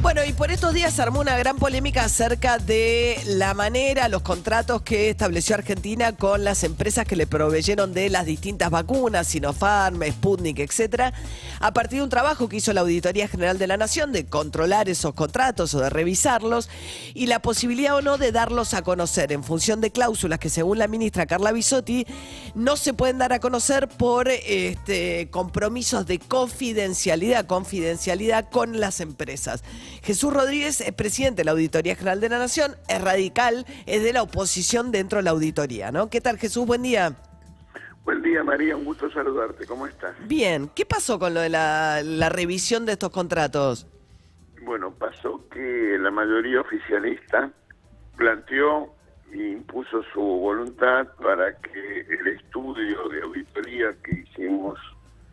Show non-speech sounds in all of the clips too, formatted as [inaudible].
Bueno, y por estos días se armó una gran polémica acerca de la manera, los contratos que estableció Argentina con las empresas que le proveyeron de las distintas vacunas, Sinopharm, Sputnik, etcétera, a partir de un trabajo que hizo la Auditoría General de la Nación de controlar esos contratos o de revisarlos y la posibilidad o no de darlos a conocer en función de cláusulas que según la ministra Carla Bisotti no se pueden dar a conocer por este, compromisos de confidencialidad, confidencialidad con las empresas. Jesús Rodríguez es presidente de la Auditoría General de la Nación, es radical, es de la oposición dentro de la auditoría, ¿no? ¿Qué tal Jesús? Buen día. Buen día María, un gusto saludarte. ¿Cómo estás? Bien, ¿qué pasó con lo de la, la revisión de estos contratos? Bueno, pasó que la mayoría oficialista planteó e impuso su voluntad para que el estudio de auditoría que hicimos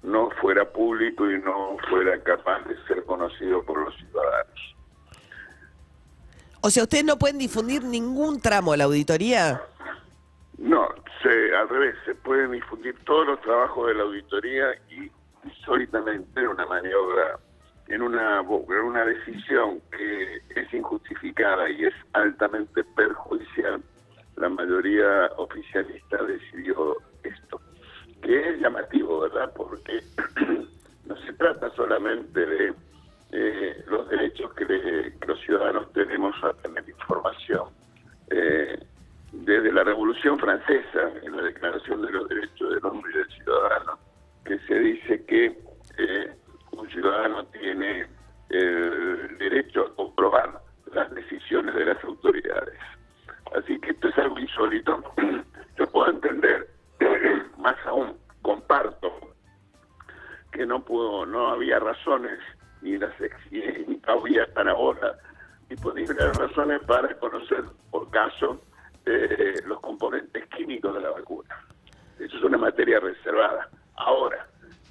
no fuera público y no fuera capaz de ser conocido por los ciudadanos. O sea, ¿ustedes no pueden difundir ningún tramo de la auditoría? No, se, al revés, se pueden difundir todos los trabajos de la auditoría y insólitamente en una maniobra, en una, en una decisión que es injustificada y es altamente perjudicial, la mayoría oficialista decidió esto que es llamativo, ¿verdad? Porque [clears throat] no se trata solamente de eh, los derechos que, los ciudadanos tenemos a tener información. Eh, desde la Revolución Francesa, en la Declaración de los Derechos del Hombre y del Ciudadano, que se dice que eh, un ciudadano tiene el derecho a comprobar las decisiones de las autoridades. Así que esto es algo insólito. [clears throat] Yo puedo entender [clears throat] más aún comparto que no pudo, no había razones ni las ni todavía hasta ahora disponibles razones para conocer por caso eh, los componentes químicos de la vacuna. Eso es una materia reservada. Ahora,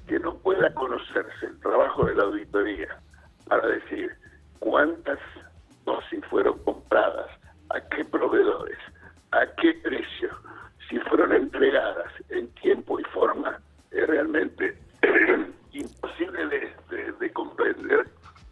que no pueda conocerse el trabajo de la auditoría para decir cuántas dosis fueron compradas, a qué proveedores, a qué precio, si fueron entregadas en tiempo y forma, es realmente imposible de, comprender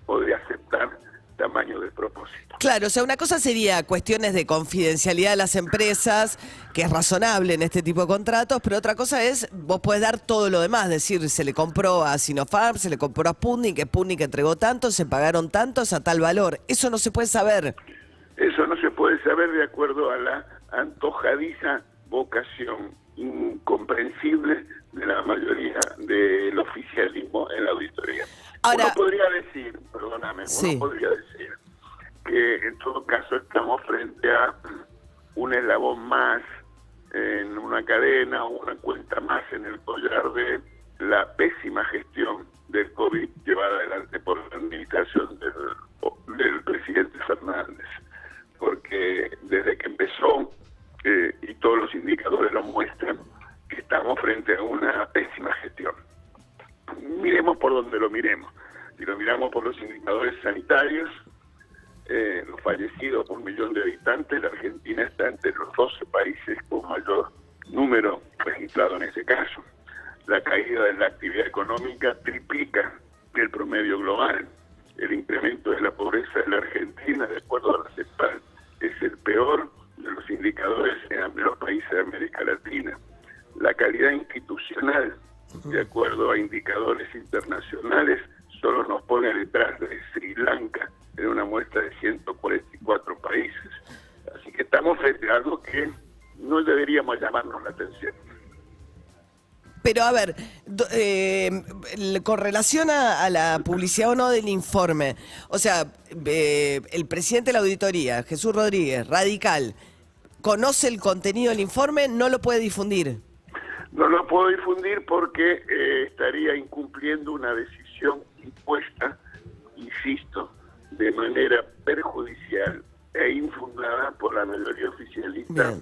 o de aceptar tamaño de propósito. Claro, o sea, una cosa sería cuestiones de confidencialidad de las empresas, que es razonable en este tipo de contratos, pero otra cosa es, vos podés dar todo lo demás, decir, se le compró a Sinopharm, se le compró a Sputnik, Sputnik entregó tanto, se pagaron tantos a tal valor. Eso no se puede saber. Eso no se puede saber de acuerdo a la antojadiza vocación incomprensible de la mayoría del oficialismo en la auditoría. Ahora, uno podría decir, perdóname, uno podría decir en todo caso estamos frente a un eslabón más en una cadena o una cuenta más en el collar de la pésima gestión del COVID llevada adelante por la administración del, del presidente Fernández. Porque desde que empezó eh, y todos los indicadores lo muestran, que estamos frente a una pésima gestión. Miremos por donde lo miremos. Si lo miramos por los indicadores sanitarios, eh, los fallecidos por millón de habitantes, la Argentina está entre los 12 países con mayor número registrado en ese caso. La caída de la actividad económica triplica el promedio global. El incremento de la pobreza de la Argentina, de acuerdo a la CEPAL, es el peor de los indicadores en los países de América Latina. La calidad institucional, de acuerdo a indicadores internacionales, solo nos pone detrás de Sri Lanka muestra de 144 países. Así que estamos frente a algo que no deberíamos llamarnos la atención. Pero a ver, eh, con relación a, la publicidad o no del informe, o sea, eh, el presidente de la auditoría, Jesús Rodríguez, radical, conoce el contenido del informe, no lo puede difundir. No lo puedo difundir porque eh, estaría incumpliendo una decisión impuesta, insisto, de manera perjudicial e infundada por la mayoría oficialista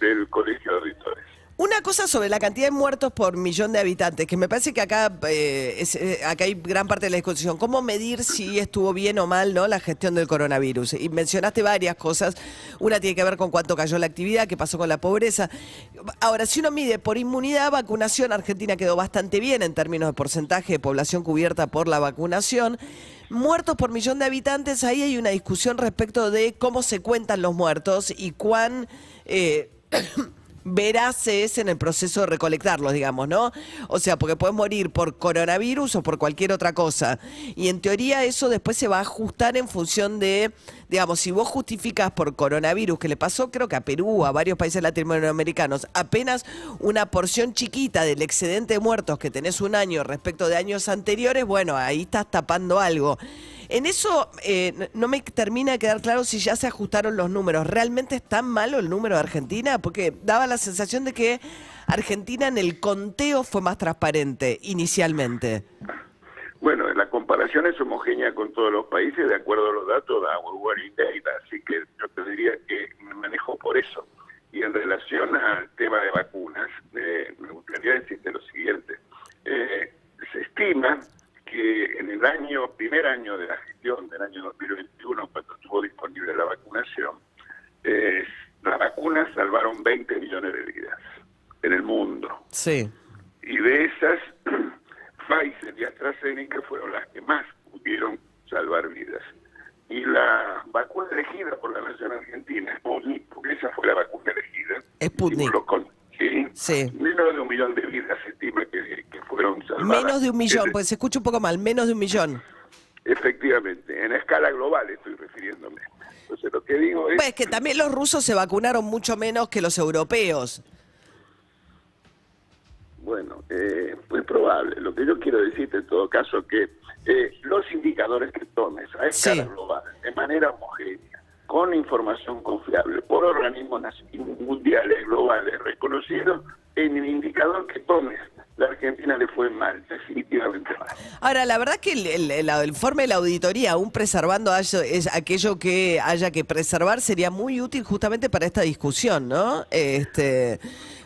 del Colegio de Auditores. Una cosa sobre la cantidad de muertos por millón de habitantes, que me parece que acá, eh, es, eh, acá hay gran parte de la discusión. ¿Cómo medir si estuvo bien o mal ¿no? la gestión del coronavirus? Y mencionaste varias cosas. Una tiene que ver con cuánto cayó la actividad, qué pasó con la pobreza. Ahora, si uno mide por inmunidad, vacunación, Argentina quedó bastante bien en términos de porcentaje de población cubierta por la vacunación muertos por millón de habitantes, ahí hay una discusión respecto de cómo se cuentan los muertos y cuán eh, [clears throat] veraz es en el proceso de recolectarlos, digamos, ¿no? O sea, porque puedes morir por coronavirus o por cualquier otra cosa. Y en teoría eso después se va a ajustar en función de, digamos, si vos justificas por coronavirus, que le pasó creo que a Perú, a varios países latinoamericanos, apenas una porción chiquita del excedente de muertos que tenés un año respecto de años anteriores, bueno, ahí estás tapando algo. En eso eh, no me termina de quedar claro si ya se ajustaron los números. ¿Realmente es tan malo el número de Argentina? Porque daba la sensación de que Argentina en el conteo fue más transparente inicialmente. Bueno, la comparación es homogénea con todos los países de acuerdo a los datos de World Data, así que yo te diría que me manejo por eso. Y en relación al tema de vacunas, eh, me gustaría decirte lo siguiente. Eh, se estima que en el año, primer año de la gestión del año 2021, cuando estuvo disponible la vacunación, eh, las vacunas salvaron 20 millones de vidas en el mundo. Sí. Y de esas, [clears throat] Pfizer y AstraZeneca fueron las que más pudieron salvar vidas. Y la vacuna elegida por la Nación Argentina, Sputnik, porque esa fue la vacuna elegida. Sputnik. ¿sí? sí. Menos de un millón de vidas se estima que Menos de un millón, pues se escucha un poco mal, menos de un millón. Efectivamente, en escala global estoy refiriéndome. Entonces lo que digo es... Pues que también los rusos se vacunaron mucho menos que los europeos. Bueno, eh, muy probable. Lo que yo quiero decirte en todo caso es que eh, los indicadores que tomes a escala global, de manera homogénea, con información confiable, por organismos mundiales globales reconocidos, en el indicador que tomes la Argentina le fue mal, definitivamente mal. Ahora, la verdad que el, informe de la auditoría, aún preservando es aquello que haya que preservar, sería muy útil justamente para esta discusión, ¿no? Este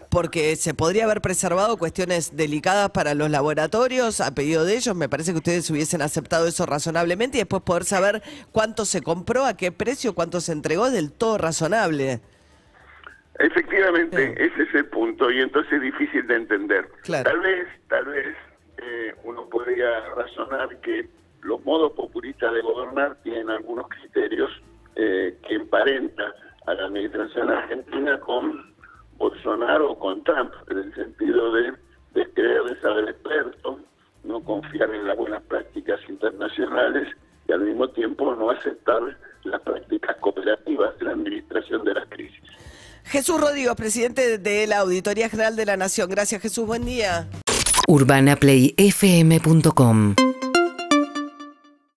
porque se podría haber preservado cuestiones delicadas para los laboratorios a pedido de ellos. Me parece que ustedes hubiesen aceptado eso razonablemente y después poder saber cuánto se compró, a qué precio, cuánto se entregó, es del todo razonable. Efectivamente, ese es el punto y entonces es difícil de entender. Tal vez, tal vez eh, uno podría razonar que los modos populistas de gobernar tienen algunos criterios eh, que emparenta a la administración argentina con Bolsonaro o con Trump, en el sentido de, de creer de saber experto, no confiar en las buenas prácticas internacionales y al mismo tiempo no aceptar las prácticas cooperativas de la administración de las crisis. Jesús Rodrigo, presidente de la Auditoría General de la Nación. Gracias, Jesús. Buen día. UrbanaPlayFM.com